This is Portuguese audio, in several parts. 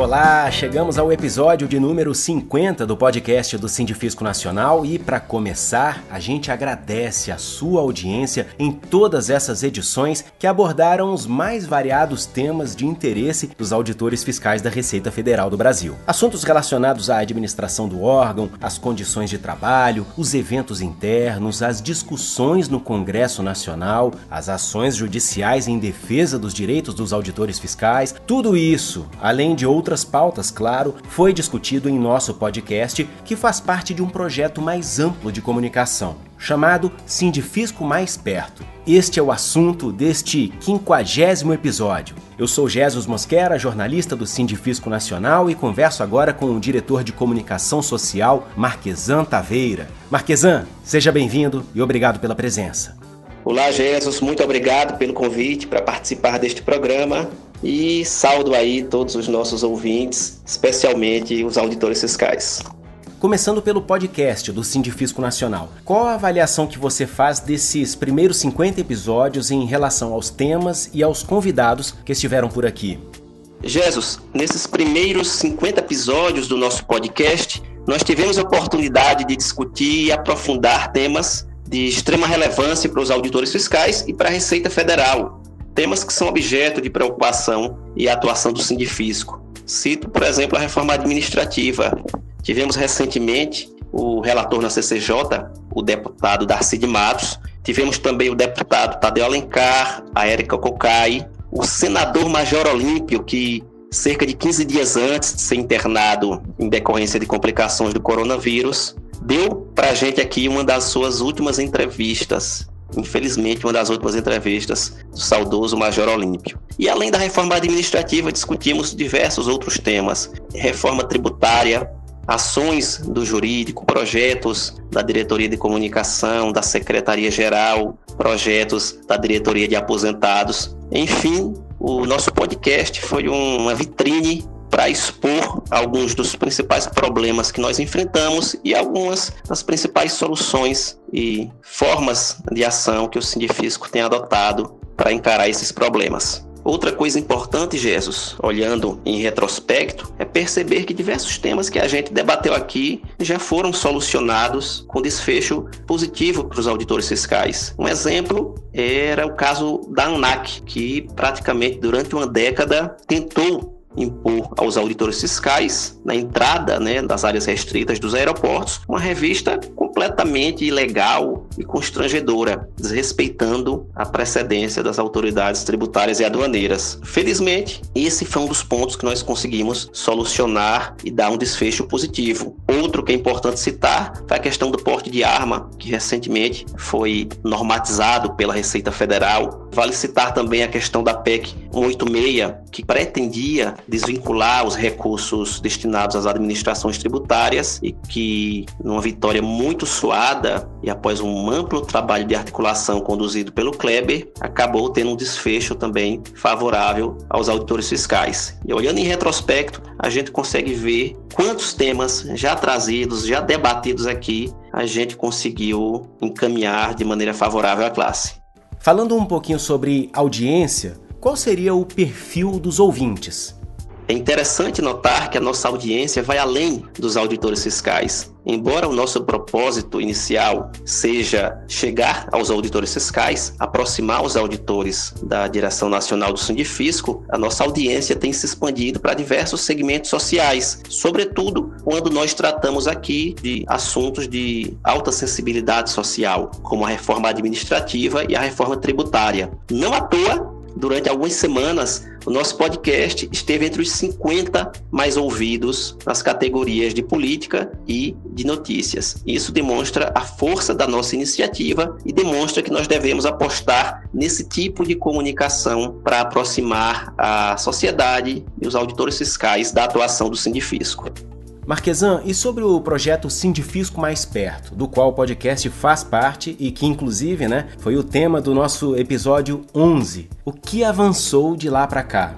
Olá, chegamos ao episódio de número 50 do podcast do Sindifisco Nacional e, para começar, a gente agradece a sua audiência em todas essas edições que abordaram os mais variados temas de interesse dos auditores fiscais da Receita Federal do Brasil. Assuntos relacionados à administração do órgão, as condições de trabalho, os eventos internos, as discussões no Congresso Nacional, as ações judiciais em defesa dos direitos dos auditores fiscais, tudo isso, além de outras outras pautas, claro, foi discutido em nosso podcast, que faz parte de um projeto mais amplo de comunicação, chamado Sindifisco Mais Perto. Este é o assunto deste quinquagésimo episódio. Eu sou Jesus Mosquera, jornalista do Sindifisco Nacional e converso agora com o diretor de comunicação social, Marquesan Taveira. Marquesan, seja bem-vindo e obrigado pela presença. Olá, Jesus, muito obrigado pelo convite para participar deste programa e saldo aí todos os nossos ouvintes, especialmente os auditores fiscais. Começando pelo podcast do Sindifisco Nacional, qual a avaliação que você faz desses primeiros 50 episódios em relação aos temas e aos convidados que estiveram por aqui? Jesus, nesses primeiros 50 episódios do nosso podcast, nós tivemos a oportunidade de discutir e aprofundar temas de extrema relevância para os auditores fiscais e para a Receita Federal, temas que são objeto de preocupação e atuação do Sindifisco. Cito, por exemplo, a reforma administrativa. Tivemos recentemente o relator na CCJ, o deputado Darcy de Matos, tivemos também o deputado Tadeu Alencar, a Érica Cocai, o senador Major Olímpio, que cerca de 15 dias antes de ser internado em decorrência de complicações do coronavírus, deu para a gente aqui uma das suas últimas entrevistas infelizmente, uma das últimas entrevistas do saudoso Major Olímpio. E além da reforma administrativa, discutimos diversos outros temas: reforma tributária, ações do jurídico, projetos da diretoria de comunicação, da secretaria-geral, projetos da diretoria de aposentados. Enfim, o nosso podcast foi uma vitrine para expor alguns dos principais problemas que nós enfrentamos e algumas das principais soluções e formas de ação que o Sindifisco tem adotado para encarar esses problemas. Outra coisa importante, Jesus, olhando em retrospecto, é perceber que diversos temas que a gente debateu aqui já foram solucionados com desfecho positivo para os auditores fiscais. Um exemplo era o caso da ANAC, que praticamente durante uma década tentou impor aos auditores fiscais, na entrada né, das áreas restritas dos aeroportos, uma revista completamente ilegal e constrangedora, desrespeitando a precedência das autoridades tributárias e aduaneiras. Felizmente, esse foi um dos pontos que nós conseguimos solucionar e dar um desfecho positivo. Outro que é importante citar foi a questão do porte de arma, que recentemente foi normatizado pela Receita Federal. Vale citar também a questão da PEC 186, que pretendia desvincular os recursos destinados às administrações tributárias e que, numa vitória muito suada e após um amplo trabalho de articulação conduzido pelo Kleber, acabou tendo um desfecho também favorável aos auditores fiscais. E olhando em retrospecto, a gente consegue ver quantos temas já trazidos, já debatidos aqui, a gente conseguiu encaminhar de maneira favorável à classe. Falando um pouquinho sobre audiência, qual seria o perfil dos ouvintes? É interessante notar que a nossa audiência vai além dos auditores fiscais. Embora o nosso propósito inicial seja chegar aos auditores fiscais, aproximar os auditores da Direção Nacional do Sindifisco, a nossa audiência tem se expandido para diversos segmentos sociais, sobretudo quando nós tratamos aqui de assuntos de alta sensibilidade social, como a reforma administrativa e a reforma tributária. Não à toa, durante algumas semanas, o nosso podcast esteve entre os 50 mais ouvidos nas categorias de política e de notícias. Isso demonstra a força da nossa iniciativa e demonstra que nós devemos apostar nesse tipo de comunicação para aproximar a sociedade e os auditores fiscais da atuação do Sindifisco. Marquesan, e sobre o projeto Sindifisco Mais Perto, do qual o podcast faz parte e que, inclusive, né, foi o tema do nosso episódio 11. O que avançou de lá para cá?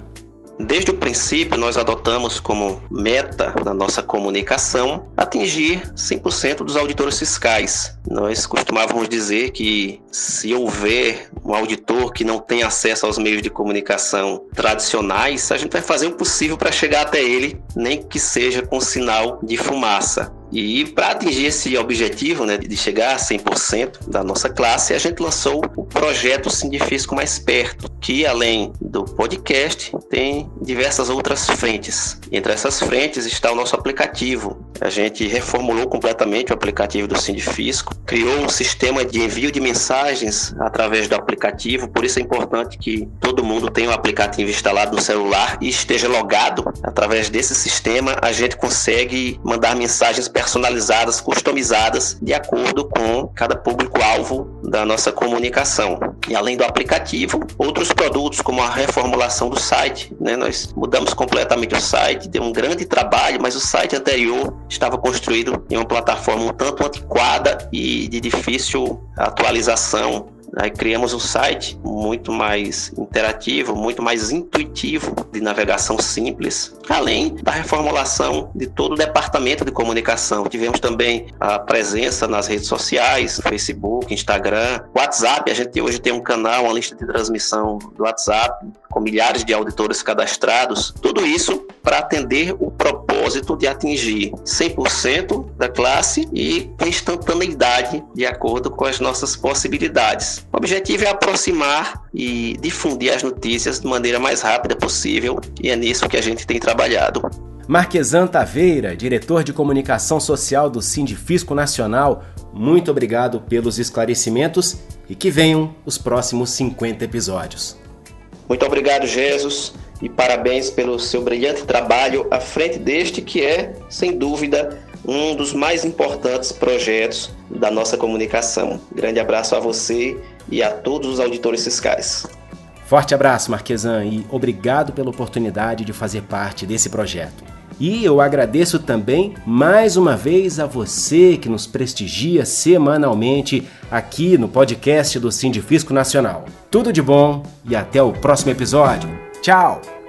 Desde o princípio, nós adotamos como meta na nossa comunicação atingir 100% dos auditores fiscais. Nós costumávamos dizer que se houver um auditor que não tem acesso aos meios de comunicação tradicionais, a gente vai fazer o possível para chegar até ele, nem que seja com sinal de fumaça. E para atingir esse objetivo, né, de chegar a 100% da nossa classe, a gente lançou o projeto Sindifisco Mais Perto, que além do podcast, tem diversas outras frentes. Entre essas frentes está o nosso aplicativo. A gente reformulou completamente o aplicativo do Sindifisco, criou um sistema de envio de mensagens através do aplicativo, por isso é importante que todo mundo tenha o aplicativo instalado no celular e esteja logado. Através desse sistema, a gente consegue mandar mensagens personalizadas, customizadas, de acordo com cada público-alvo da nossa comunicação. E além do aplicativo, outros produtos como a reformulação do site, né? Nós mudamos completamente o site, deu um grande trabalho, mas o site anterior estava construído em uma plataforma um tanto antiquada e de difícil atualização Aí criamos um site muito mais interativo, muito mais intuitivo, de navegação simples, além da reformulação de todo o departamento de comunicação. Tivemos também a presença nas redes sociais, Facebook, Instagram, WhatsApp. A gente hoje tem um canal, uma lista de transmissão do WhatsApp, com milhares de auditores cadastrados. Tudo isso para atender o propósito de atingir 100% da classe e instantaneidade de acordo com as nossas possibilidades. O objetivo é aproximar e difundir as notícias de maneira mais rápida possível e é nisso que a gente tem trabalhado. Marquesan Taveira, diretor de comunicação social do Sindifisco Nacional, muito obrigado pelos esclarecimentos e que venham os próximos 50 episódios. Muito obrigado, Jesus, e parabéns pelo seu brilhante trabalho à frente deste que é, sem dúvida, um dos mais importantes projetos da nossa comunicação. Grande abraço a você e a todos os auditores fiscais. Forte abraço, Marquesan, e obrigado pela oportunidade de fazer parte desse projeto. E eu agradeço também mais uma vez a você que nos prestigia semanalmente aqui no podcast do Sindifisco Nacional. Tudo de bom e até o próximo episódio. Tchau!